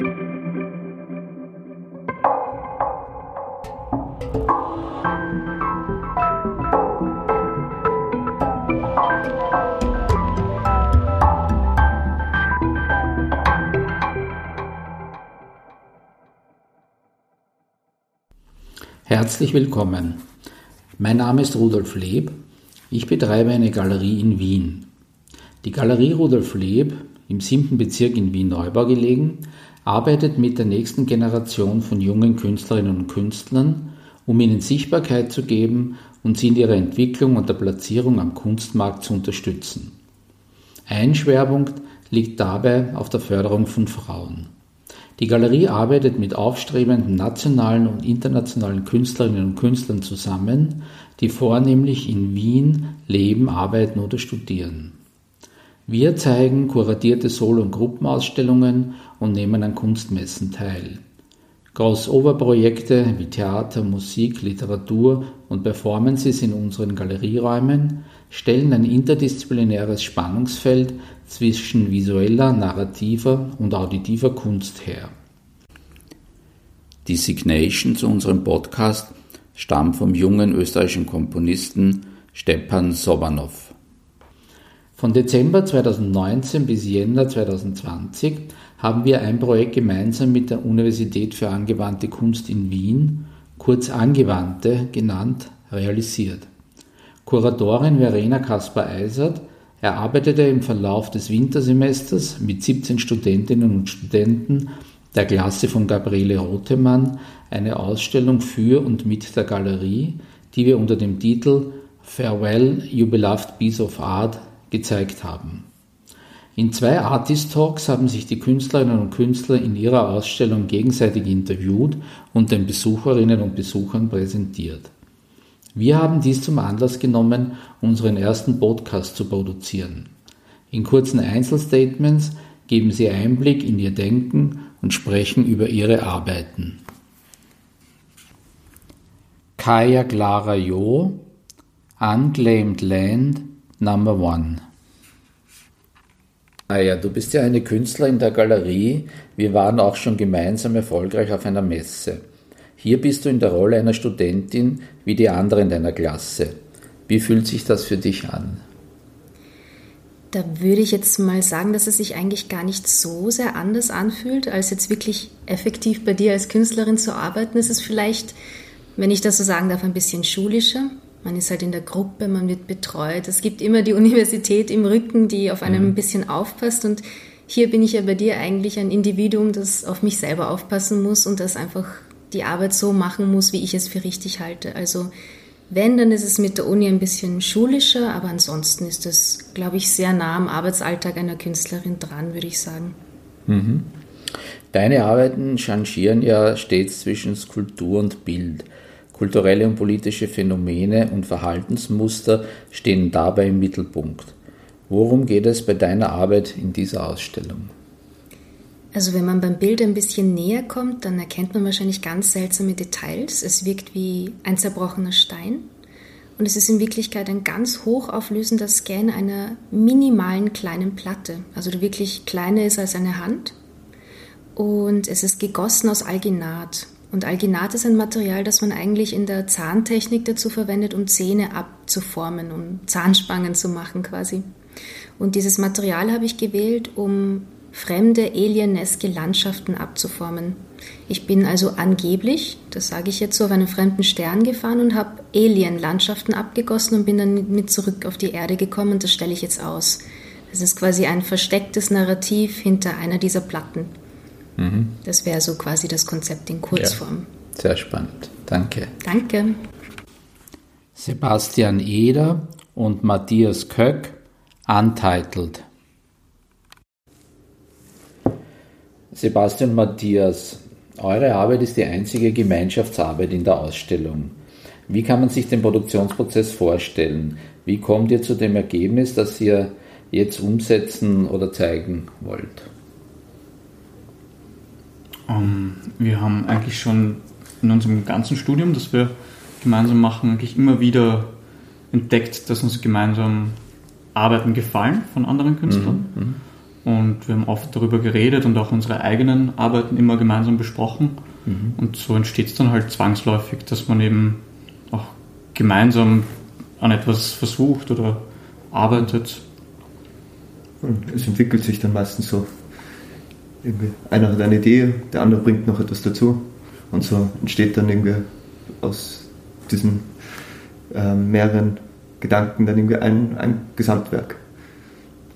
Herzlich willkommen. Mein Name ist Rudolf Leb. Ich betreibe eine Galerie in Wien. Die Galerie Rudolf Leb, im 7. Bezirk in Wien-Neubau gelegen, arbeitet mit der nächsten Generation von jungen Künstlerinnen und Künstlern, um ihnen Sichtbarkeit zu geben und sie in ihrer Entwicklung und der Platzierung am Kunstmarkt zu unterstützen. Ein Schwerpunkt liegt dabei auf der Förderung von Frauen. Die Galerie arbeitet mit aufstrebenden nationalen und internationalen Künstlerinnen und Künstlern zusammen, die vornehmlich in Wien leben, arbeiten oder studieren. Wir zeigen kuratierte Solo- und Gruppenausstellungen und nehmen an Kunstmessen teil. Crossover-Projekte wie Theater, Musik, Literatur und Performances in unseren Galerieräumen stellen ein interdisziplinäres Spannungsfeld zwischen visueller, narrativer und auditiver Kunst her. Die Signation zu unserem Podcast stammt vom jungen österreichischen Komponisten Stepan Sobanov. Von Dezember 2019 bis Jänner 2020 haben wir ein Projekt gemeinsam mit der Universität für angewandte Kunst in Wien, kurz Angewandte genannt, realisiert. Kuratorin Verena Kaspar-Eisert erarbeitete im Verlauf des Wintersemesters mit 17 Studentinnen und Studenten der Klasse von Gabriele Rothemann eine Ausstellung für und mit der Galerie, die wir unter dem Titel Farewell, You Beloved Piece of Art gezeigt haben. In zwei Artist Talks haben sich die Künstlerinnen und Künstler in ihrer Ausstellung gegenseitig interviewt und den Besucherinnen und Besuchern präsentiert. Wir haben dies zum Anlass genommen, unseren ersten Podcast zu produzieren. In kurzen Einzelstatements geben sie Einblick in ihr Denken und sprechen über ihre Arbeiten. Kaya Clara Jo, Unclaimed Land Number One. Kaya, du bist ja eine Künstlerin der Galerie. Wir waren auch schon gemeinsam erfolgreich auf einer Messe. Hier bist du in der Rolle einer Studentin wie die anderen deiner Klasse. Wie fühlt sich das für dich an? Da würde ich jetzt mal sagen, dass es sich eigentlich gar nicht so sehr anders anfühlt, als jetzt wirklich effektiv bei dir als Künstlerin zu arbeiten. Es ist vielleicht, wenn ich das so sagen darf, ein bisschen schulischer. Man ist halt in der Gruppe, man wird betreut. Es gibt immer die Universität im Rücken, die auf einem mhm. ein bisschen aufpasst. Und hier bin ich ja bei dir eigentlich ein Individuum, das auf mich selber aufpassen muss und das einfach die Arbeit so machen muss, wie ich es für richtig halte. Also wenn, dann ist es mit der Uni ein bisschen schulischer, aber ansonsten ist es, glaube ich, sehr nah am Arbeitsalltag einer Künstlerin dran, würde ich sagen. Mhm. Deine Arbeiten changieren ja stets zwischen Skulptur und Bild. Kulturelle und politische Phänomene und Verhaltensmuster stehen dabei im Mittelpunkt. Worum geht es bei deiner Arbeit in dieser Ausstellung? Also wenn man beim Bild ein bisschen näher kommt, dann erkennt man wahrscheinlich ganz seltsame Details. Es wirkt wie ein zerbrochener Stein und es ist in Wirklichkeit ein ganz hochauflösender Scan einer minimalen kleinen Platte. Also die wirklich kleiner ist als eine Hand und es ist gegossen aus Alginat. Und Alginat ist ein Material, das man eigentlich in der Zahntechnik dazu verwendet, um Zähne abzuformen, um Zahnspangen zu machen quasi. Und dieses Material habe ich gewählt, um fremde alieneske Landschaften abzuformen. Ich bin also angeblich, das sage ich jetzt so, auf einen fremden Stern gefahren und habe Alien-Landschaften abgegossen und bin dann mit zurück auf die Erde gekommen und das stelle ich jetzt aus. Das ist quasi ein verstecktes Narrativ hinter einer dieser Platten. Mhm. Das wäre so quasi das Konzept in Kurzform. Ja, sehr spannend. Danke. Danke. Sebastian Eder und Matthias Köck, Untitled. Sebastian Matthias, eure Arbeit ist die einzige Gemeinschaftsarbeit in der Ausstellung. Wie kann man sich den Produktionsprozess vorstellen? Wie kommt ihr zu dem Ergebnis, das ihr jetzt umsetzen oder zeigen wollt? Ähm, wir haben eigentlich schon in unserem ganzen Studium, das wir gemeinsam machen, eigentlich immer wieder entdeckt, dass uns gemeinsam Arbeiten gefallen von anderen Künstlern. Mhm. mhm Und wir haben oft darüber geredet und auch unsere eigenen Arbeiten immer gemeinsam besprochen. Mhm. Und so entsteht es dann halt zwangsläufig, dass man eben auch gemeinsam an etwas versucht oder arbeitet. Und es entwickelt sich dann meistens so. Irgendwie einer hat eine Idee, der andere bringt noch etwas dazu. Und so entsteht dann irgendwie aus diesen äh, mehreren Gedanken dann irgendwie ein, ein Gesamtwerk.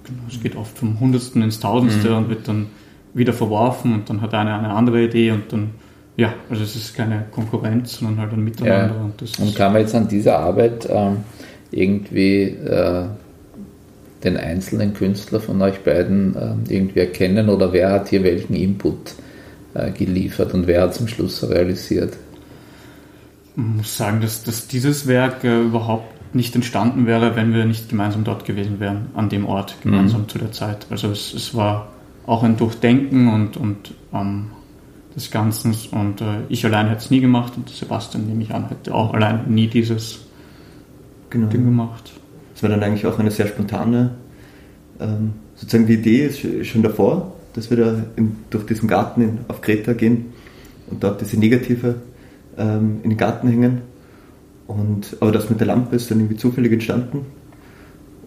Genau, es geht oft vom Hundertsten ins Tausendste mhm. und wird dann wieder verworfen und dann hat einer eine andere Idee und dann, ja, also es ist keine Konkurrenz, sondern halt ein Miteinander. Ja. Und, und, kann man jetzt an dieser Arbeit ähm, irgendwie äh, den einzelnen Künstler von euch beiden äh, irgendwie erkennen oder wer hat hier welchen Input äh, geliefert und wer hat zum Schluss realisiert? Ich muss sagen, dass, dass dieses Werk äh, überhaupt nicht entstanden wäre, wenn wir nicht gemeinsam dort gewesen wären, an dem Ort, gemeinsam mhm. zu der Zeit. Also es, es war auch ein Durchdenken und, und ähm, des Ganzen und äh, ich allein hätte es nie gemacht und Sebastian, nehme ich an, hätte auch allein nie dieses genau. Ding gemacht. Es war dann eigentlich auch eine sehr spontane, ähm, sozusagen die Idee ist schon davor, dass wir da in, durch diesen Garten in, auf Kreta gehen und dort diese Negative ähm, in den Garten hängen und, aber das mit der Lampe ist dann irgendwie zufällig entstanden.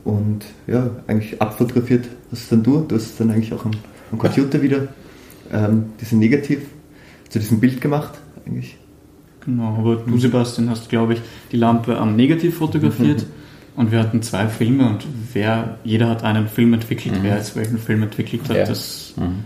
Und ja, eigentlich abfotografiert hast dann du. Du hast dann eigentlich auch am, am Computer wieder ähm, diese Negativ zu diesem Bild gemacht, eigentlich. Genau, aber du, Sebastian, hast, glaube ich, die Lampe am Negativ fotografiert. Mhm. Und wir hatten zwei Filme und wer, jeder hat einen Film entwickelt, mhm. wer jetzt welchen Film entwickelt hat. Ja. Das, mhm.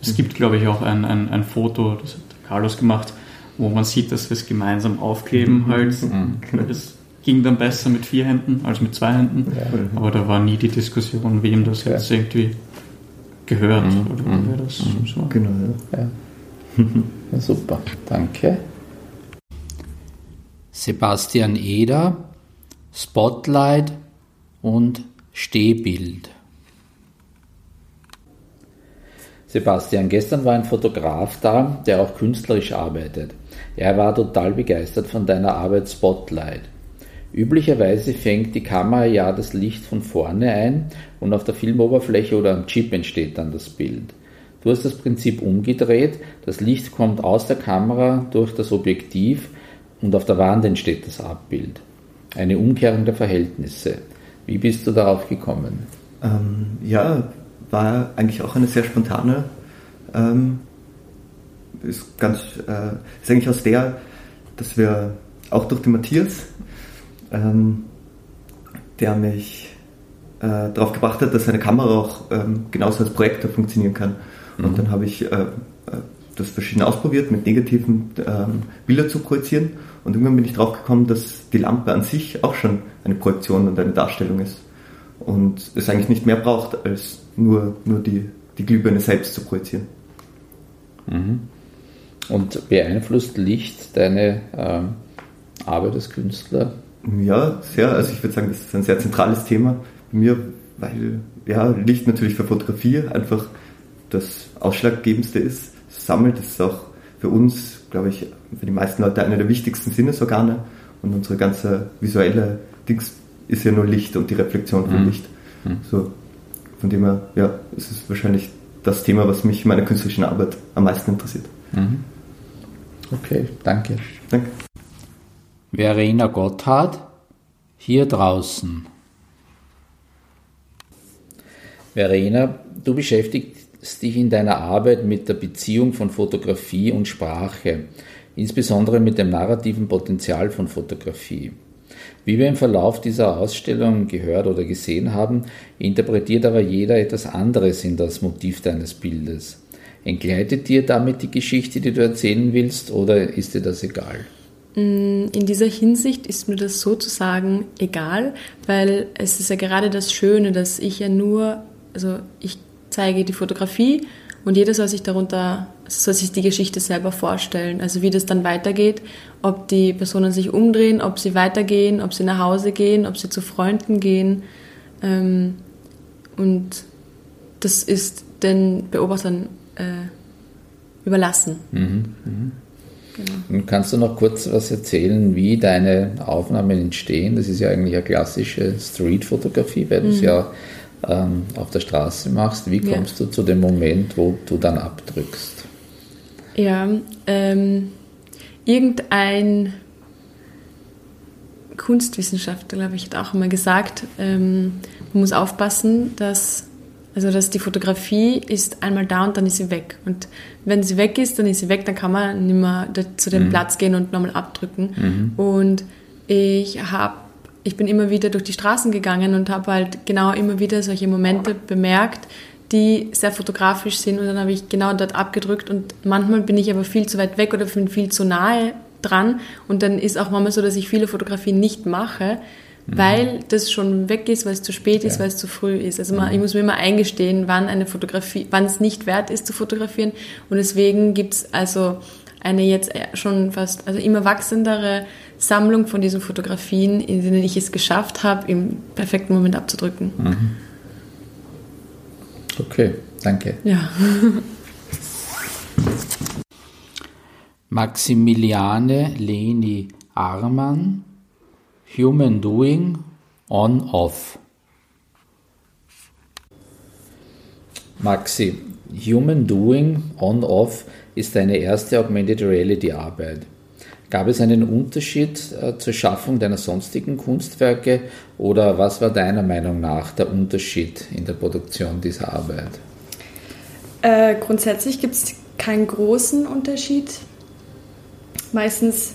Es gibt, glaube ich, auch ein, ein, ein Foto, das hat Carlos gemacht, wo man sieht, dass wir es gemeinsam aufkleben mhm. halt. Mhm. Das ging dann besser mit vier Händen als mit zwei Händen. Ja. Aber da war nie die Diskussion, wem das jetzt irgendwie gehört mhm. oder mhm. wer das mhm. so. Genau, ja. ja. Super, danke. Sebastian Eder, Spotlight und Stehbild. Sebastian, gestern war ein Fotograf da, der auch künstlerisch arbeitet. Er war total begeistert von deiner Arbeit Spotlight. Üblicherweise fängt die Kamera ja das Licht von vorne ein und auf der Filmoberfläche oder am Chip entsteht dann das Bild. Du hast das Prinzip umgedreht, das Licht kommt aus der Kamera durch das Objektiv und auf der Wand entsteht das Abbild. Eine Umkehrung der Verhältnisse. Wie bist du darauf gekommen? Ähm, ja, war eigentlich auch eine sehr spontane ähm, ist ganz, äh, ist eigentlich aus der, dass wir auch durch den Matthias, ähm, der mich äh, darauf gebracht hat, dass eine Kamera auch ähm, genauso als Projektor funktionieren kann. Mhm. Und dann habe ich äh, äh, das verschiedene ausprobiert, mit negativen ähm, Bilder zu projizieren. Und irgendwann bin ich drauf gekommen, dass die Lampe an sich auch schon eine Projektion und eine Darstellung ist. Und es eigentlich nicht mehr braucht, als nur, nur die, die Glühbirne selbst zu projizieren. Mhm. Und beeinflusst Licht deine ähm, Arbeit als Künstler? Ja, sehr. Also ich würde sagen, das ist ein sehr zentrales Thema bei mir, weil ja, Licht natürlich für Fotografie einfach das Ausschlaggebendste ist. Es sammelt, das ist auch für uns, glaube ich, für die meisten Leute einer der wichtigsten Sinnesorgane. Und unsere ganze visuelle Dings ist ja nur Licht und die Reflexion von mhm. Licht. Mhm. So, von dem her, ja, es ist wahrscheinlich das Thema, was mich in meiner künstlerischen Arbeit am meisten interessiert. Mhm. Okay, danke. Danke. Verena Gotthard, hier draußen. Verena, du beschäftigst dich in deiner Arbeit mit der Beziehung von Fotografie und Sprache, insbesondere mit dem narrativen Potenzial von Fotografie. Wie wir im Verlauf dieser Ausstellung gehört oder gesehen haben, interpretiert aber jeder etwas anderes in das Motiv deines Bildes. Entgleitet dir damit die Geschichte, die du erzählen willst, oder ist dir das egal? Mm, in dieser Hinsicht ist mir das sozusagen egal, weil es ist ja gerade das Schöne, dass ich ja nur, also ich zeige die Fotografie und jeder soll sich darunter, soll sich die Geschichte selber vorstellen. Also wie das dann weitergeht, ob die Personen sich umdrehen, ob sie weitergehen, ob sie nach Hause gehen, ob sie zu Freunden gehen. Ähm, und das ist den Beobachtern äh, überlassen. Mhm, mh. Genau. Und kannst du noch kurz was erzählen, wie deine Aufnahmen entstehen? Das ist ja eigentlich eine klassische Street-Fotografie, weil mhm. du es ja ähm, auf der Straße machst. Wie kommst ja. du zu dem Moment, wo du dann abdrückst? Ja, ähm, irgendein Kunstwissenschaftler, glaube ich, hat auch immer gesagt, ähm, man muss aufpassen, dass, also dass die Fotografie ist einmal da und dann ist sie weg. Und wenn sie weg ist, dann ist sie weg, dann kann man nicht mehr zu dem mhm. Platz gehen und nochmal abdrücken. Mhm. Und ich habe ich bin immer wieder durch die Straßen gegangen und habe halt genau immer wieder solche Momente bemerkt, die sehr fotografisch sind und dann habe ich genau dort abgedrückt und manchmal bin ich aber viel zu weit weg oder bin viel zu nahe dran und dann ist auch manchmal so, dass ich viele Fotografien nicht mache, mhm. weil das schon weg ist, weil es zu spät ist, ja. weil es zu früh ist. Also man, mhm. ich muss mir immer eingestehen, wann eine Fotografie, wann es nicht wert ist zu fotografieren und deswegen gibt es also eine jetzt schon fast, also immer wachsendere Sammlung von diesen Fotografien, in denen ich es geschafft habe, im perfekten Moment abzudrücken. Mhm. Okay, danke. Ja. Maximiliane Leni Arman, Human Doing On-Off. Maxi, Human Doing On-Off ist deine erste Augmented Reality Arbeit. Gab es einen Unterschied äh, zur Schaffung deiner sonstigen Kunstwerke oder was war deiner Meinung nach der Unterschied in der Produktion dieser Arbeit? Äh, grundsätzlich gibt es keinen großen Unterschied. Meistens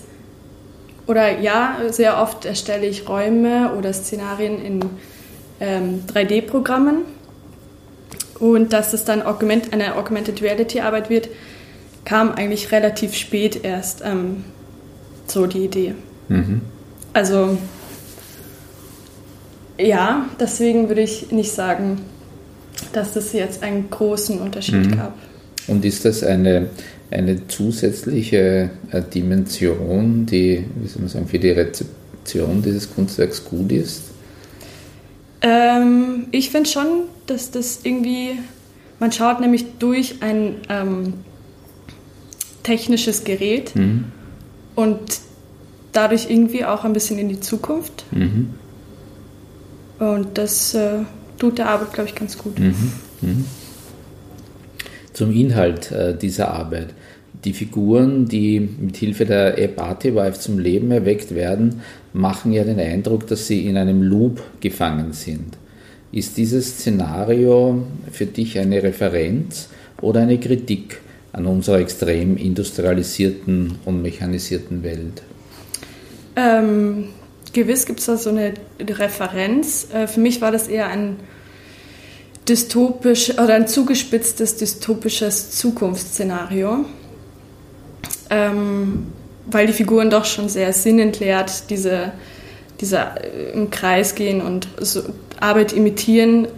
oder ja, sehr oft erstelle ich Räume oder Szenarien in ähm, 3D-Programmen. Und dass es dann Augment, eine Augmented Reality-Arbeit wird, kam eigentlich relativ spät erst. Ähm, so die Idee. Mhm. Also ja, deswegen würde ich nicht sagen, dass es jetzt einen großen Unterschied mhm. gab. Und ist das eine, eine zusätzliche äh, Dimension, die, wie soll man sagen, für die Rezeption dieses Kunstwerks gut ist? Ähm, ich finde schon, dass das irgendwie, man schaut nämlich durch ein ähm, technisches Gerät mhm und dadurch irgendwie auch ein bisschen in die Zukunft. Mhm. Und das äh, tut der Arbeit, glaube ich, ganz gut. Mhm. Mhm. Zum Inhalt äh, dieser Arbeit. Die Figuren, die mit Hilfe der App Artivive zum Leben erweckt werden, machen ja den Eindruck, dass sie in einem Loop gefangen sind. Ist dieses Szenario für dich eine Referenz oder eine Kritik an unserer extrem industrialisierten und mechanisierten Welt? Ähm, gewiss gibt es da so eine Referenz. Äh, für mich war das eher ein dystopisch oder ein zugespitztes dystopisches Zukunftsszenario, ähm, weil die Figuren doch schon sehr sinnentleert diese, diese äh, im Kreis gehen und so Arbeit imitieren.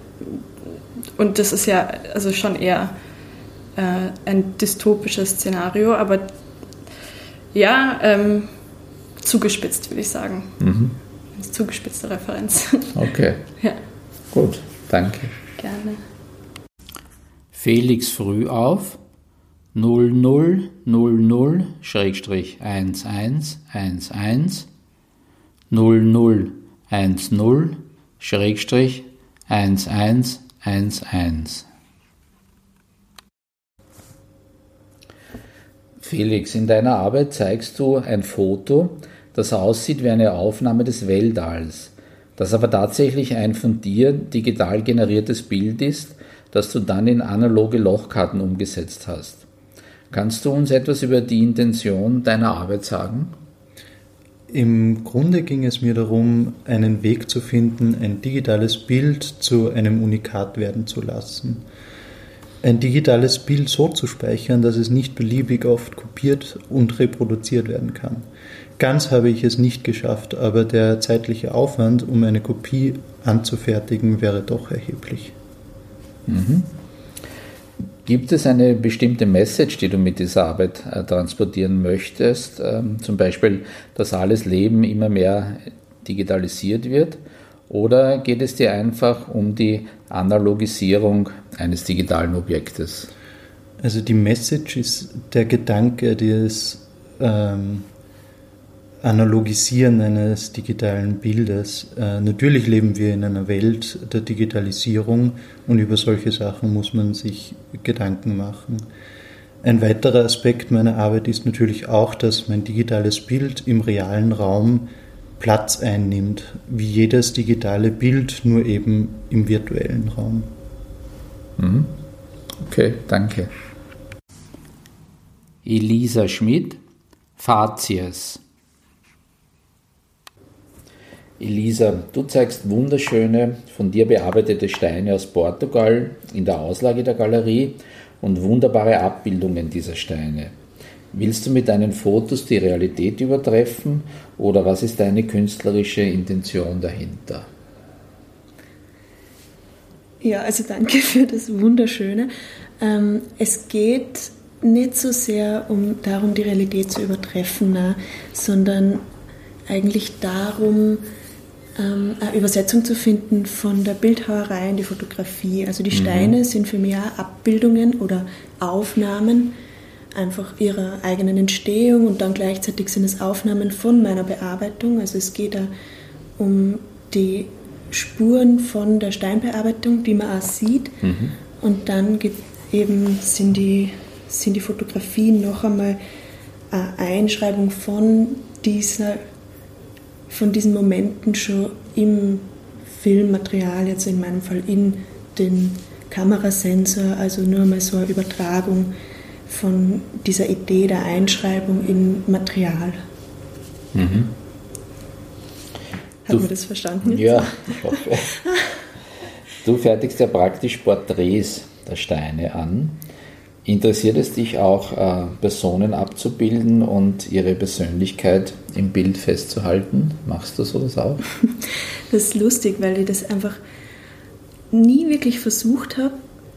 Und das ist ja also schon eher äh, ein dystopisches Szenario, aber ja, ähm, zugespitzt würde ich sagen. Mhm. Eine zugespitzte Referenz. Okay. ja. Gut, danke. Gerne. Felix früh auf 0000 1111 0010 1111 Felix, in deiner Arbeit zeigst du ein Foto, das aussieht wie eine Aufnahme des Weltalls, das aber tatsächlich ein von dir digital generiertes Bild ist, das du dann in analoge Lochkarten umgesetzt hast. Kannst du uns etwas über die Intention deiner Arbeit sagen? Im Grunde ging es mir darum, einen Weg zu finden, ein digitales Bild zu einem Unikat werden zu lassen ein digitales Bild so zu speichern, dass es nicht beliebig oft kopiert und reproduziert werden kann. Ganz habe ich es nicht geschafft, aber der zeitliche Aufwand, um eine Kopie anzufertigen, wäre doch erheblich. Mhm. Gibt es eine bestimmte Message, die du mit dieser Arbeit äh, transportieren möchtest? Ähm, zum Beispiel, dass alles Leben immer mehr digitalisiert wird? Oder geht es dir einfach um die Analogisierung eines digitalen Objektes? Also die Message ist der Gedanke des, ähm, Analogisieren eines digitalen Bildes. Äh, natürlich leben wir in einer Welt der Digitalisierung und über solche Sachen muss man sich Gedanken machen. Ein weiterer Aspekt meiner Arbeit ist natürlich auch, dass mein digitales Bild im realen Raum Platz einnimmt, wie jedes digitale Bild, nur eben im virtuellen Raum. Mhm. Okay, danke. Elisa Schmidt, Fazies. Elisa, du zeigst wunderschöne, von dir bearbeitete Steine aus Portugal in der Auslage der Galerie und wunderbare Abbildungen dieser Steine. Willst du mit deinen Fotos die Realität übertreffen oder was ist deine künstlerische Intention dahinter? Ja, also danke für das Wunderschöne. Ähm, es geht nicht so sehr um darum, die Realität zu übertreffen, na, sondern eigentlich darum, ähm, eine Übersetzung zu finden von der Bildhauerei in die Fotografie. Also die mhm. Steine mhm. sind für mich auch Abbildungen oder Aufnahmen einfach ihrer eigenen Entstehung und dann gleichzeitig sind es Aufnahmen von meiner Bearbeitung. Also es geht da um die Spuren von der Steinbearbeitung, die man auch sieht. Mhm. Und dann gibt eben sind die, sind die Fotografien noch einmal eine Einschreibung von dieser von diesen Momenten schon im Filmmaterial, jetzt in meinem Fall in den Kamerasensor, also nur mal so eine Übertragung von dieser Idee der Einschreibung in Material. Mhm. Hat man das verstanden? Ja, ich hoffe. Du fertigst ja praktisch Porträts der Steine an. Interessiert es dich auch, äh, Personen abzubilden und ihre Persönlichkeit im Bild festzuhalten? Machst du sowas auch? Das ist lustig, weil ich das einfach nie wirklich versucht habe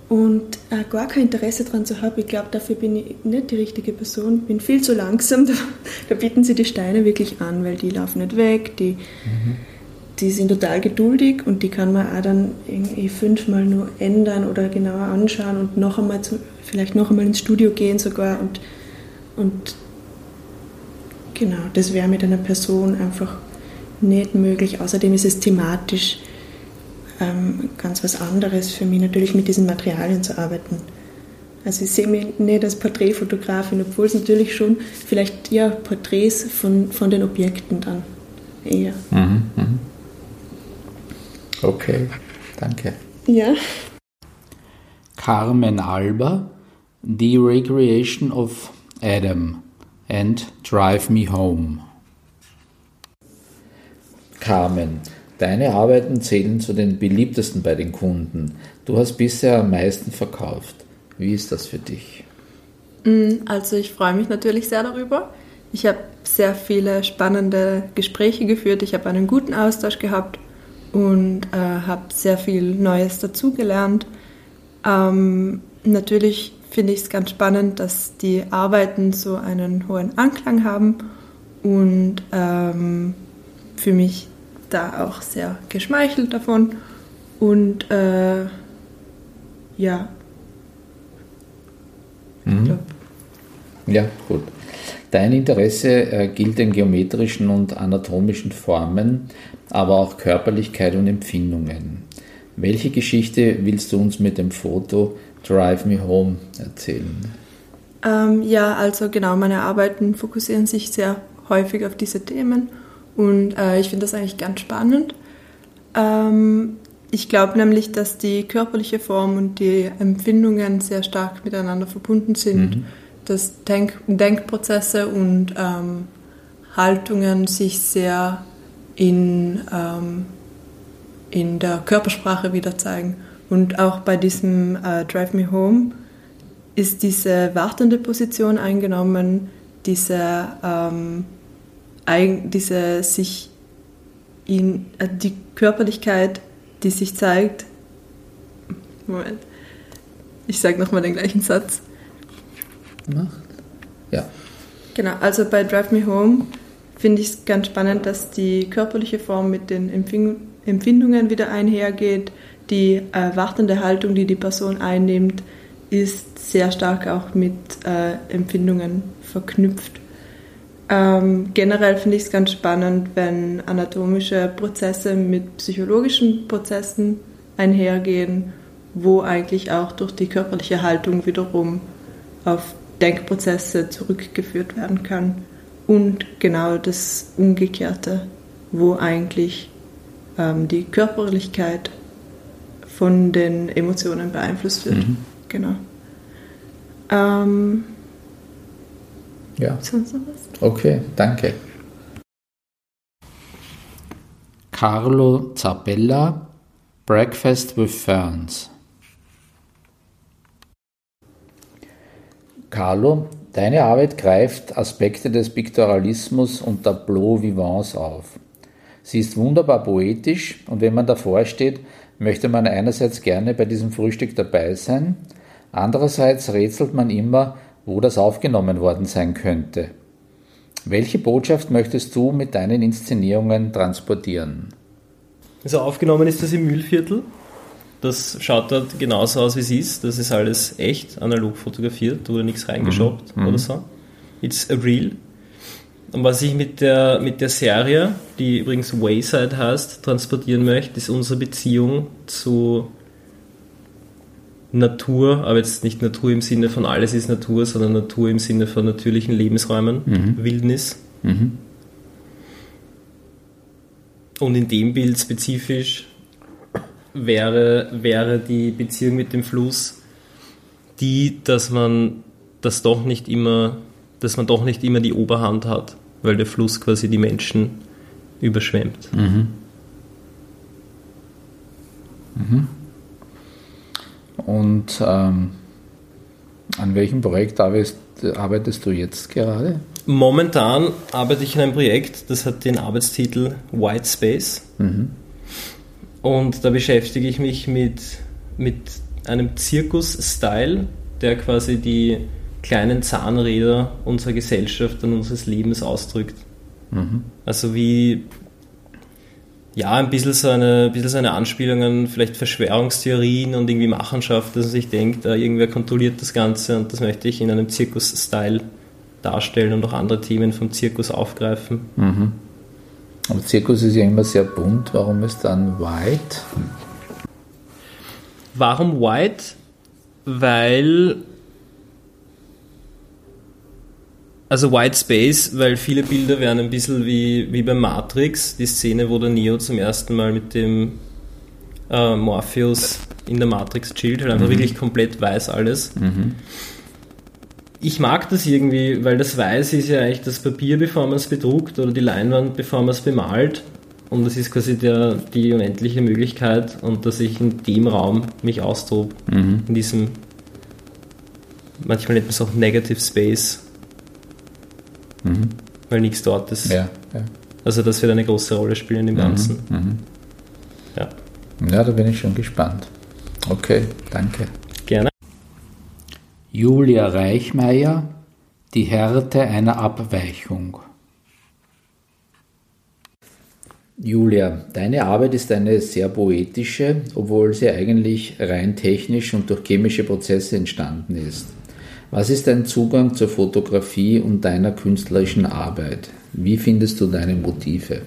und äh, gar kein Interesse daran zu haben. Ich glaube, dafür bin ich nicht die richtige Person, bin viel zu langsam. Da, da bieten sie die Steine wirklich an, weil die laufen nicht weg, die, mhm. die sind total geduldig und die kann man auch dann irgendwie fünfmal nur ändern oder genauer anschauen und noch einmal zu, vielleicht noch einmal ins Studio gehen sogar und, und genau, das wäre mit einer Person einfach nicht möglich. Außerdem ist es thematisch ähm, ganz was anderes für mich, natürlich mit diesen Materialien zu arbeiten. Also ich sehe mich nicht als Porträtfotografin, obwohl es natürlich schon vielleicht ja Porträts von, von den Objekten dann eher. Mhm, mh. Okay, danke. Ja. Carmen Alba The Recreation of Adam and Drive Me Home. Carmen, deine Arbeiten zählen zu den beliebtesten bei den Kunden. Du hast bisher am meisten verkauft. Wie ist das für dich? Mm, also ich freue mich natürlich sehr darüber. Ich habe sehr viele spannende Gespräche geführt. Ich habe einen guten Austausch gehabt und äh, habe sehr viel Neues dazugelernt. Ähm, natürlich finde ich es ganz spannend, dass die Arbeiten so einen hohen Anklang haben und ähm, für mich da auch sehr geschmeichelt davon. Und äh, ja. Mhm. Ja, gut. Dein Interesse äh, gilt den geometrischen und anatomischen Formen, aber auch Körperlichkeit und Empfindungen. Welche Geschichte willst du uns mit dem Foto Drive Me Home erzählen? Ähm, ja, also genau, meine Arbeiten fokussieren sich sehr häufig auf diese Themen und äh, ich finde das eigentlich ganz spannend. Ähm, ich glaube nämlich, dass die körperliche Form und die Empfindungen sehr stark miteinander verbunden sind, mhm. dass Denk Denkprozesse und ähm, Haltungen sich sehr in, ähm, in der Körpersprache wieder zeigen. Und auch bei diesem äh, Drive Me Home ist diese wartende Position eingenommen, diese, ähm, diese sich in äh, die Körperlichkeit, die sich zeigt. Moment. Ich sage nochmal den gleichen Satz. Macht. Ja. Genau, also bei Drive Me Home finde ich es ganz spannend, dass die körperliche Form mit den Empfindungen wieder einhergeht, die erwartende Haltung, die die Person einnimmt, ist sehr stark auch mit äh, Empfindungen verknüpft. Ähm, generell finde ich es ganz spannend, wenn anatomische Prozesse mit psychologischen Prozessen einhergehen, wo eigentlich auch durch die körperliche Haltung wiederum auf Denkprozesse zurückgeführt werden kann. Und genau das Umgekehrte, wo eigentlich ähm, die Körperlichkeit von den Emotionen beeinflusst wird. Mhm. Genau. Ähm, ja. Sonst noch was? Okay, danke. Carlo Zabella, Breakfast with Ferns. Carlo, deine Arbeit greift Aspekte des Piktoralismus und Tableau Vivants auf. Sie ist wunderbar poetisch und wenn man davor steht, möchte man einerseits gerne bei diesem Frühstück dabei sein, andererseits rätselt man immer, wo das aufgenommen worden sein könnte. Welche Botschaft möchtest du mit deinen Inszenierungen transportieren? Also aufgenommen ist das im Mühlviertel. Das schaut dort genauso aus, wie es ist. Das ist alles echt, analog fotografiert, wurde nichts reingeschoppt mhm. oder so. It's a real. Und was ich mit der, mit der Serie, die übrigens Wayside heißt, transportieren möchte, ist unsere Beziehung zu Natur, aber jetzt nicht Natur im Sinne von alles ist Natur, sondern Natur im Sinne von natürlichen Lebensräumen, mhm. Wildnis. Mhm. Und in dem Bild spezifisch wäre, wäre die Beziehung mit dem Fluss die, dass man das doch nicht immer, dass man doch nicht immer die Oberhand hat, weil der Fluss quasi die Menschen überschwemmt. Mhm. Mhm. Und ähm, an welchem Projekt arbeitest, arbeitest du jetzt gerade? Momentan arbeite ich in einem Projekt, das hat den Arbeitstitel White Space. Mhm. Und da beschäftige ich mich mit, mit einem Zirkus-Style, der quasi die kleinen Zahnräder unserer Gesellschaft und unseres Lebens ausdrückt. Mhm. Also wie ja, ein bisschen so eine, ein bisschen so eine Anspielung an vielleicht Verschwörungstheorien und irgendwie Machenschaft, dass man sich denkt, äh, irgendwer kontrolliert das Ganze und das möchte ich in einem Zirkus-Style darstellen und auch andere Themen vom Zirkus aufgreifen. Mhm. Aber Zirkus ist ja immer sehr bunt, warum ist dann white? Warum white? Weil Also White Space, weil viele Bilder werden ein bisschen wie, wie bei Matrix, die Szene, wo der Neo zum ersten Mal mit dem äh, Morpheus in der Matrix chillt, halt einfach mhm. wirklich komplett weiß alles. Mhm. Ich mag das irgendwie, weil das Weiß ist ja eigentlich das Papier, bevor man es bedruckt, oder die Leinwand, bevor man es bemalt. Und das ist quasi der, die unendliche Möglichkeit und dass ich in dem Raum mich austobe, mhm. in diesem, manchmal nennt man es auch Negative Space, Mhm. Weil nichts dort ist. Ja, ja. Also das wird eine große Rolle spielen im mhm. Ganzen. Mhm. Ja. ja, da bin ich schon gespannt. Okay, danke. Gerne. Julia Reichmeier, die Härte einer Abweichung. Julia, deine Arbeit ist eine sehr poetische, obwohl sie eigentlich rein technisch und durch chemische Prozesse entstanden ist. Was ist dein Zugang zur Fotografie und deiner künstlerischen Arbeit? Wie findest du deine Motive?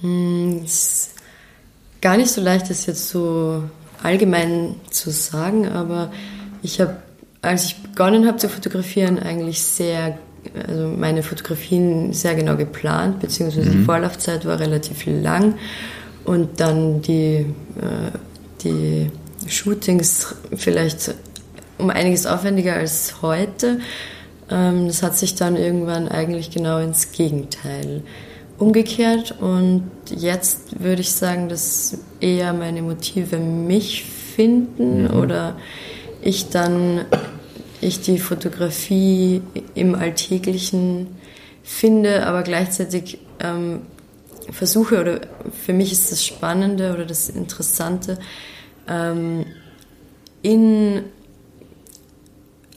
Hm, ist gar nicht so leicht, das jetzt so allgemein zu sagen, aber ich habe, als ich begonnen habe zu fotografieren, eigentlich sehr, also meine Fotografien sehr genau geplant, beziehungsweise mhm. die Vorlaufzeit war relativ lang und dann die, äh, die Shootings vielleicht um einiges aufwendiger als heute. Ähm, das hat sich dann irgendwann eigentlich genau ins Gegenteil umgekehrt und jetzt würde ich sagen, dass eher meine Motive mich finden mhm. oder ich dann ich die Fotografie im Alltäglichen finde, aber gleichzeitig ähm, versuche oder für mich ist das Spannende oder das Interessante ähm, in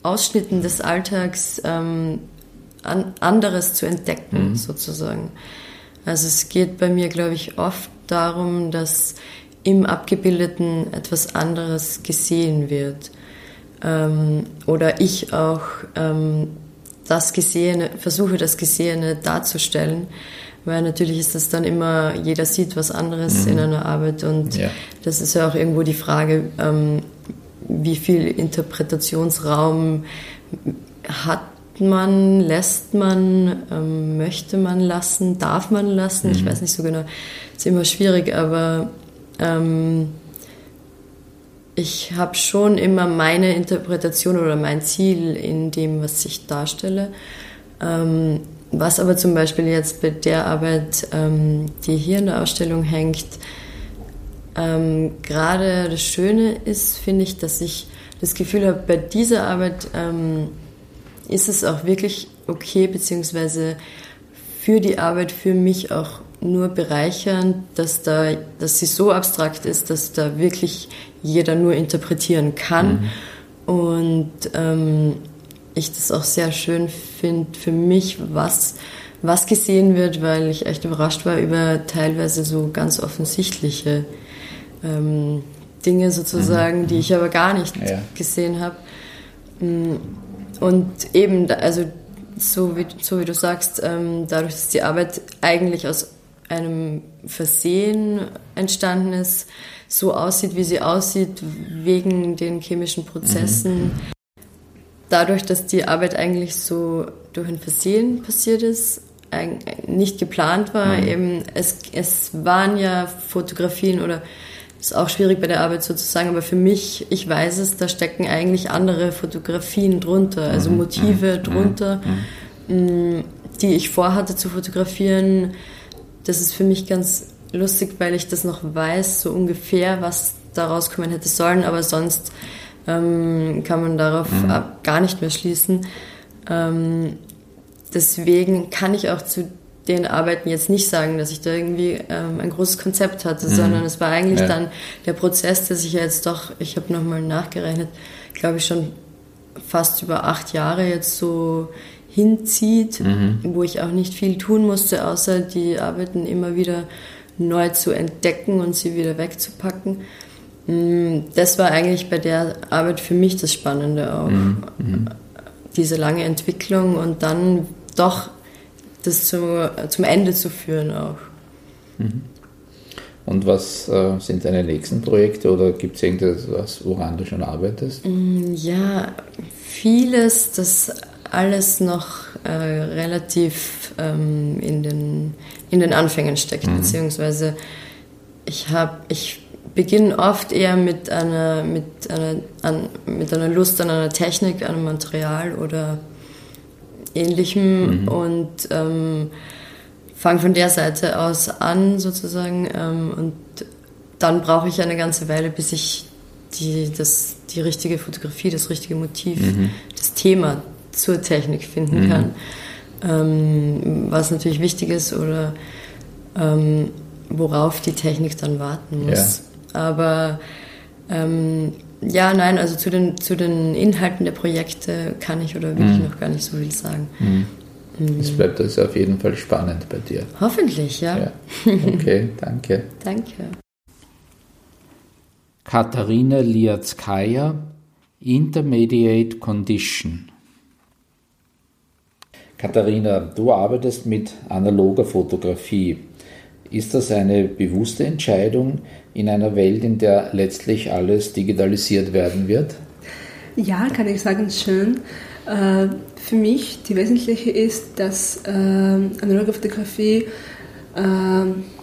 Ausschnitten des Alltags ähm, an, anderes zu entdecken, mhm. sozusagen. Also es geht bei mir, glaube ich, oft darum, dass im Abgebildeten etwas anderes gesehen wird. Ähm, oder ich auch ähm, das Gesehene, versuche das Gesehene darzustellen. Weil natürlich ist das dann immer, jeder sieht was anderes mhm. in einer Arbeit und ja. das ist ja auch irgendwo die Frage, ähm, wie viel Interpretationsraum hat man, lässt man, ähm, möchte man lassen, darf man lassen, mhm. ich weiß nicht so genau, ist immer schwierig, aber ähm, ich habe schon immer meine Interpretation oder mein Ziel in dem, was ich darstelle. Ähm, was aber zum Beispiel jetzt bei der Arbeit, ähm, die hier in der Ausstellung hängt, ähm, gerade das Schöne ist, finde ich, dass ich das Gefühl habe, bei dieser Arbeit ähm, ist es auch wirklich okay, beziehungsweise für die Arbeit für mich auch nur bereichernd, dass, da, dass sie so abstrakt ist, dass da wirklich jeder nur interpretieren kann. Mhm. Und ähm, ich das auch sehr schön finde für mich, was, was gesehen wird, weil ich echt überrascht war über teilweise so ganz offensichtliche ähm, Dinge sozusagen, mhm. die ich aber gar nicht ja. gesehen habe. Mm, und eben, also so wie, so wie du sagst, ähm, dadurch, dass die Arbeit eigentlich aus einem Versehen entstanden ist, so aussieht, wie sie aussieht, wegen den chemischen Prozessen. Mhm. Dadurch, dass die Arbeit eigentlich so durch ein Versehen passiert ist, nicht geplant war, mhm. eben es, es waren ja Fotografien oder ist auch schwierig bei der Arbeit sozusagen, aber für mich, ich weiß es, da stecken eigentlich andere Fotografien drunter, also mhm. Motive mhm. drunter, mhm. Mm, die ich vorhatte zu fotografieren. Das ist für mich ganz lustig, weil ich das noch weiß, so ungefähr, was da rauskommen hätte sollen, aber sonst ähm, kann man darauf mhm. gar nicht mehr schließen. Ähm, deswegen kann ich auch zu den Arbeiten jetzt nicht sagen, dass ich da irgendwie ähm, ein großes Konzept hatte, mhm. sondern es war eigentlich ja. dann der Prozess, der sich ja jetzt doch, ich habe nochmal nachgerechnet, glaube ich schon fast über acht Jahre jetzt so hinzieht, mhm. wo ich auch nicht viel tun musste, außer die Arbeiten immer wieder neu zu entdecken und sie wieder wegzupacken. Mm, das war eigentlich bei der Arbeit für mich das Spannende auch. Mhm. mhm. Diese lange Entwicklung und dann doch das zu, zum Ende zu führen auch. Mhm. Und was äh, sind deine nächsten Projekte oder gibt es irgendetwas, woran du schon arbeitest? Mm, ja, vieles, das alles noch äh, relativ ähm, in, den, in den Anfängen steckt, mhm. beziehungsweise ich habe, ich beginne oft eher mit einer, mit, einer, an, mit einer Lust an einer Technik, an einem Material oder ähnlichem mhm. und ähm, fange von der Seite aus an sozusagen ähm, und dann brauche ich eine ganze Weile, bis ich die, das, die richtige Fotografie, das richtige Motiv, mhm. das Thema zur Technik finden mhm. kann. Ähm, was natürlich wichtig ist oder ähm, worauf die Technik dann warten muss. Ja. Aber ähm, ja, nein, also zu den, zu den Inhalten der Projekte kann ich oder will mhm. ich noch gar nicht so viel sagen. Mhm. mhm. Es bleibt also auf jeden Fall spannend bei dir. Hoffentlich, ja. ja. Okay, danke. danke. Katharina Liatzkaya, Intermediate Condition. Katharina, du arbeitest mit analoger Fotografie. Ist das eine bewusste Entscheidung in einer Welt, in der letztlich alles digitalisiert werden wird? Ja, kann ich sagen, schön. Äh, für mich die wesentliche ist, dass äh, analoge Fotografie äh,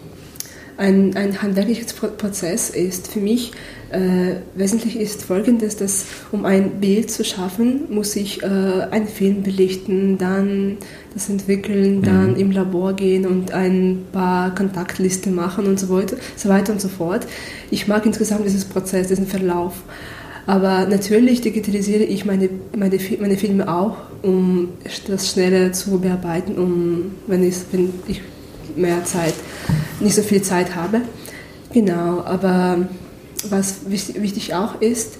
ein, ein handwerkliches Prozess ist. Für mich äh, wesentlich ist folgendes, dass um ein Bild zu schaffen, muss ich äh, einen Film belichten, dann das entwickeln, dann mhm. im Labor gehen und ein paar Kontaktlisten machen und so weiter, so weiter und so fort. Ich mag insgesamt diesen Prozess, diesen Verlauf. Aber natürlich digitalisiere ich meine, meine, meine Filme auch, um das schneller zu bearbeiten, um, wenn, ich, wenn ich mehr Zeit, nicht so viel Zeit habe. Genau, aber was wichtig auch ist,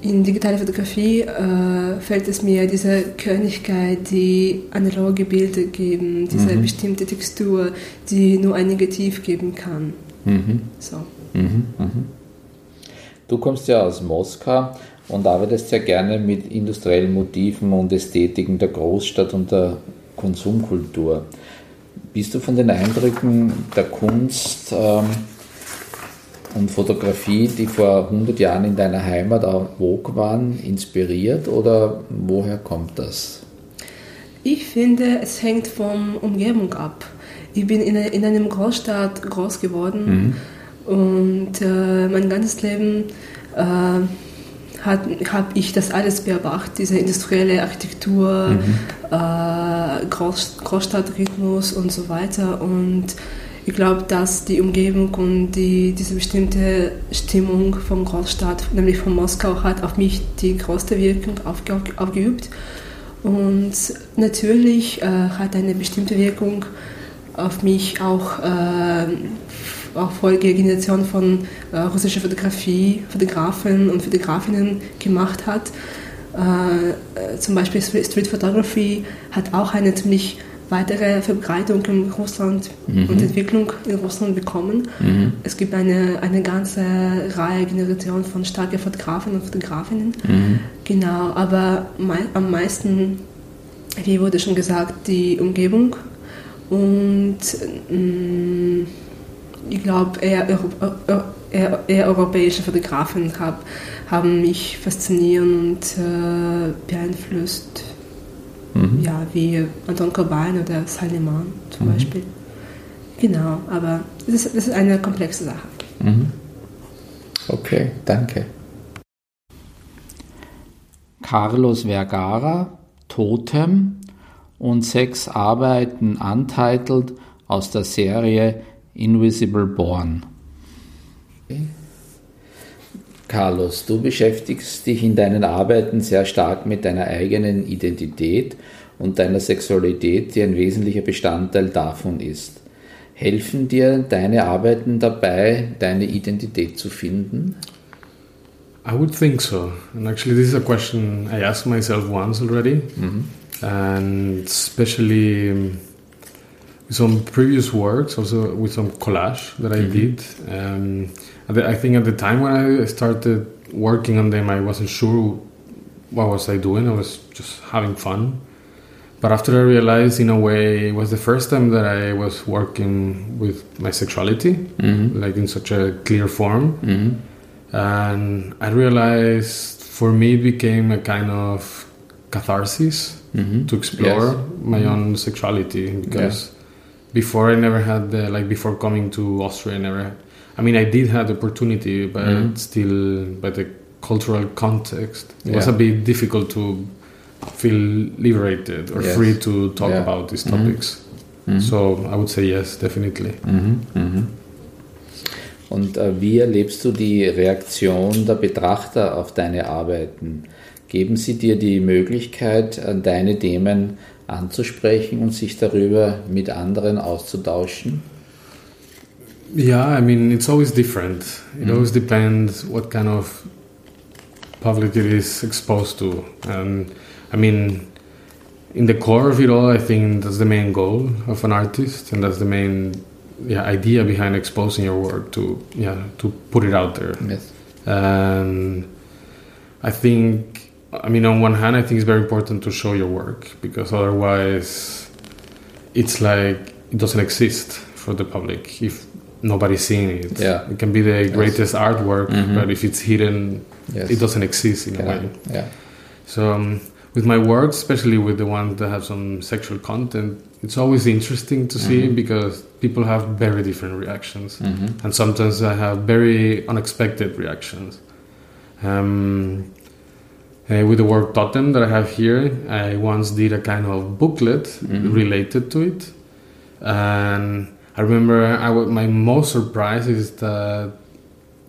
in digitaler Fotografie äh, fällt es mir diese Körnigkeit, die analoge Bilder geben, diese mhm. bestimmte Textur, die nur ein Negativ geben kann. Mhm. So. Mhm. mhm. Du kommst ja aus Moskau und arbeitest sehr gerne mit industriellen Motiven und Ästhetiken der Großstadt und der Konsumkultur. Bist du von den Eindrücken der Kunst ähm, und Fotografie, die vor 100 Jahren in deiner Heimat auch Vogue waren, inspiriert oder woher kommt das? Ich finde, es hängt von Umgebung ab. Ich bin in, in einem Großstadt groß geworden mhm. und äh, mein ganzes Leben äh, habe ich das alles beobachtet, diese industrielle Architektur, mhm. äh, Groß, Großstadtrhythmus und so weiter. Und ich glaube, dass die Umgebung und die, diese bestimmte Stimmung vom Großstadt, nämlich von Moskau, hat auf mich die größte Wirkung aufge, aufgeübt. Und natürlich äh, hat eine bestimmte Wirkung auf mich auch äh, auch Folgegeneration von äh, russischer Fotografie, Fotografen und Fotografinnen gemacht hat. Äh, äh, zum Beispiel Street Photography hat auch eine ziemlich weitere Verbreitung in Russland mhm. und Entwicklung in Russland bekommen. Mhm. Es gibt eine, eine ganze Reihe, Generation von starken Fotografen und Fotografinnen. Mhm. Genau, aber mei am meisten, wie wurde schon gesagt, die Umgebung und mh, mm, ich glaube, eher, eher, eher, europäische Fotografen hab, haben mich fasziniert und äh, beeinflusst. Mhm. Ja, wie Anton Cobain oder Salman zum mhm. Beispiel. Genau, aber das ist, das ist eine komplexe Sache. Mhm. Okay, danke. Carlos Vergara, Totem und sechs Arbeiten untitled aus der Serie Invisible Born. Carlos, du beschäftigst dich in deinen Arbeiten sehr stark mit deiner eigenen Identität und deiner Sexualität, die ein wesentlicher Bestandteil davon ist. Helfen dir deine Arbeiten dabei, deine Identität zu finden? I would think so. And actually, this is a question I asked myself once already. Mm -hmm. And especially some previous works, also with some collage that I mm-hmm. did. Um, I think at the time when I started working on them, I wasn't sure what was I doing. I was just having fun. But after I realized, in a way, it was the first time that I was working with my sexuality, mm-hmm. like in such a clear form. Mm-hmm. And I realized for me it became a kind of catharsis mm-hmm. to explore yes. my mm-hmm. own sexuality because before I never had the, like before coming to Austria I never I mean I did have the opportunity but mm. still by the cultural context it yeah. was a bit difficult to feel liberated or yes. free to talk yeah. about these mm-hmm. topics mm. so I would say yes definitely mhm. Mhm. Und äh, wie erlebst du die Reaktion der Betrachter auf deine Arbeiten? Geben sie dir die Möglichkeit, deine Themen anzusprechen und sich darüber mit anderen auszutauschen? Yeah, I mean, it's always different. It mm. always depends what kind of public it is exposed to. And I mean, in the core of it all, I think that's the main goal of an artist, and that's the main yeah, idea behind exposing your work to yeah to put it out there. Yes. And I think I mean, on one hand, I think it's very important to show your work because otherwise, it's like it doesn't exist for the public if nobody's seeing it. Yeah. It can be the greatest yes. artwork, mm-hmm. but if it's hidden, yes. it doesn't exist in a way. Yeah. So um, with my work, especially with the ones that have some sexual content, it's always interesting to see mm-hmm. because people have very different reactions, mm-hmm. and sometimes I have very unexpected reactions. Um, uh, with the word totem that I have here, I once did a kind of booklet mm-hmm. related to it, and I remember I w- my most surprise is that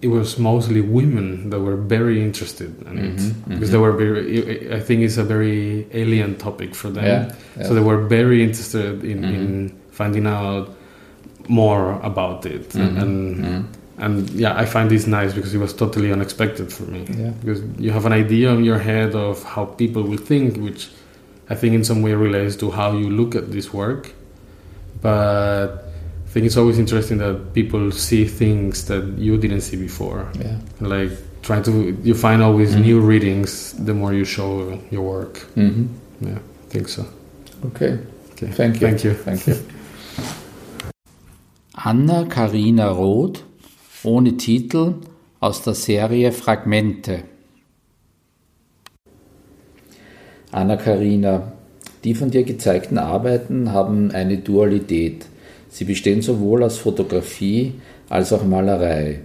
it was mostly women that were very interested in it mm-hmm, because mm-hmm. they were very. I think it's a very alien topic for them, yeah, yeah. so they were very interested in, in mm-hmm. finding out more about it mm-hmm, and mm-hmm and yeah, I find this nice because it was totally unexpected for me. Yeah. Because you have an idea in your head of how people will think, which I think in some way relates to how you look at this work. But I think it's always interesting that people see things that you didn't see before. Yeah. Like trying to you find always Mhm. new readings the more you show your work. Mm-hmm. Yeah, I think so. Okay. Okay. Thank you. Thank you. Thank you. Anna Karina Roth ohne Titel aus der Serie Fragmente. Anna Karina, die von dir gezeigten Arbeiten haben eine Dualität. Sie bestehen sowohl aus Fotografie als auch Malerei.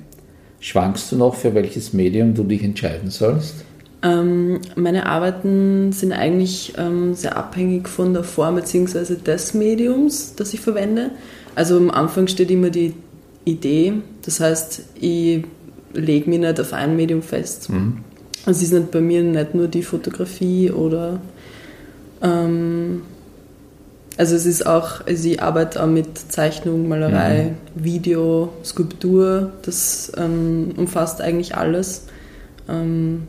Schwankst du noch, für welches Medium du dich entscheiden sollst? Ähm, meine Arbeiten sind eigentlich ähm, sehr abhängig von der Form bzw. des Mediums, das ich verwende. Also am Anfang steht immer die Idee, das heißt, ich lege mich nicht auf ein Medium fest. Also es ist nicht bei mir nicht nur die Fotografie oder ähm, also es ist auch, also ich arbeite auch mit Zeichnung, Malerei, Video, Skulptur, das ähm, umfasst eigentlich alles. Ähm,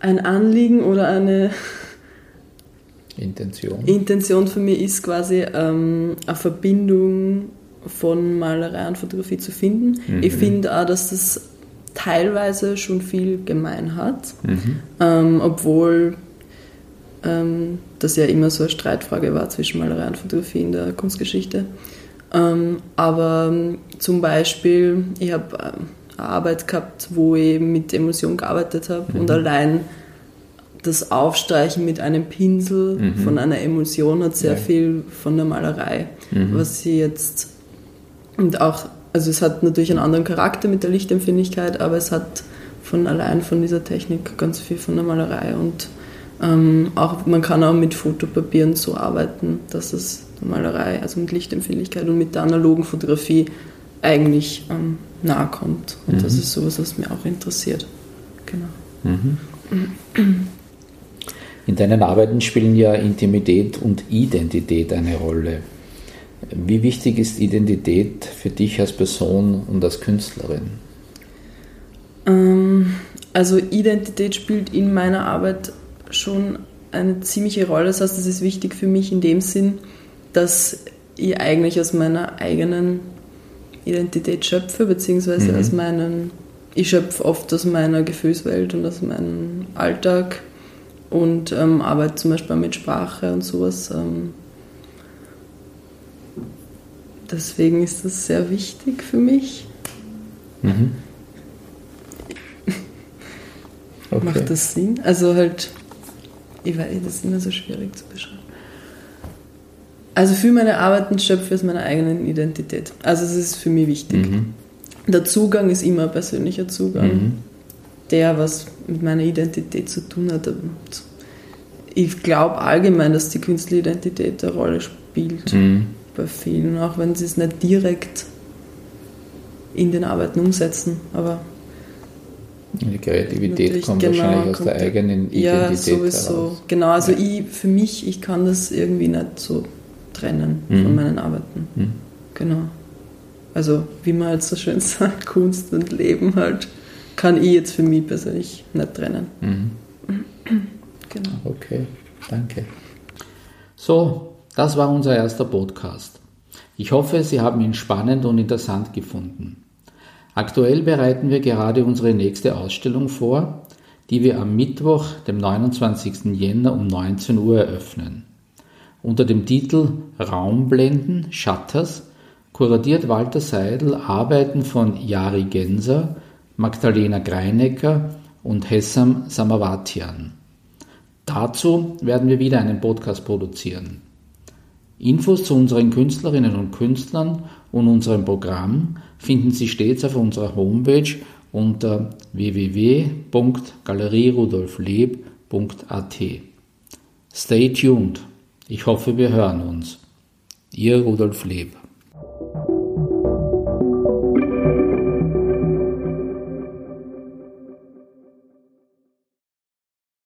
ein Anliegen oder eine Intention. Intention für mich ist quasi ähm, eine Verbindung von Malerei und Fotografie zu finden. Ich finde auch, dass das teilweise schon viel gemein hat, ähm, obwohl ähm, das ja immer so eine Streitfrage war zwischen Malerei und Fotografie in der Kunstgeschichte. Ähm, aber ähm, zum Beispiel, ich habe ähm, eine Arbeit gehabt, wo ich mit Emulsion gearbeitet habe und allein das Aufstreichen mit einem Pinsel von einer Emulsion hat sehr Ja. viel von der Malerei, was sie jetzt und auch, also es hat natürlich einen anderen Charakter mit der Lichtempfindlichkeit, aber es hat von allein von dieser Technik ganz viel von der Malerei und ähm, auch man kann auch mit Fotopapieren so arbeiten, dass es der Malerei, also mit Lichtempfindlichkeit und mit der analogen Fotografie eigentlich ähm, nahe kommt. Und das ist sowas, was mich auch interessiert. Genau. In deinen Arbeiten spielen ja Intimität und Identität eine Rolle. Wie wichtig ist Identität für dich als Person und als Künstlerin? Ähm, also Identität spielt in meiner Arbeit schon eine ziemliche Rolle. Das heißt, es ist wichtig für mich in dem Sinn, dass ich eigentlich aus meiner eigenen Identität schöpfe, beziehungsweise aus meinen, ich schöpfe oft aus meiner Gefühlswelt und aus meinem Alltag und ähm, arbeite zum Beispiel mit Sprache und sowas. Ähm, deswegen ist das sehr wichtig für mich. Okay. Macht das Sinn? Also halt, ich weiß, das ist immer so schwierig zu beschreiben. Also für meine Arbeiten schöpfe ich aus meiner eigenen Identität. Also es ist für mich wichtig. Der Zugang ist immer ein persönlicher Zugang, der was mit meiner Identität zu tun hat. Ich glaube allgemein, dass die künstliche Identität eine Rolle spielt bei vielen, auch wenn sie es nicht direkt in den Arbeiten umsetzen. Aber Die Kreativität kommt genau, wahrscheinlich aus kommt der eigenen Ja, Identität sowieso. heraus. Genau, also ich, für mich, ich kann das irgendwie nicht so trennen von meinen Arbeiten. Genau. Also, wie man halt so schön sagt, Kunst und Leben halt, kann ich jetzt für mich persönlich nicht trennen. Genau. Okay, danke. So, das war unser erster Podcast. Ich hoffe, Sie haben ihn spannend und interessant gefunden. Aktuell bereiten wir gerade unsere nächste Ausstellung vor, die wir am Mittwoch, dem 29. Jänner um 19 Uhr eröffnen. Unter dem Titel Raumblenden, Shutters, kuratiert Walter Seidel Arbeiten von Jari Genser, Magdalena Greinecker und Hessam Samavatian. Dazu werden wir wieder einen Podcast produzieren. Infos zu unseren Künstlerinnen und Künstlern und unserem Programm finden Sie stets auf unserer Homepage unter www.galerierudolfleb.at. Stay tuned. Ich hoffe, wir hören uns. Ihr Rudolf Leb.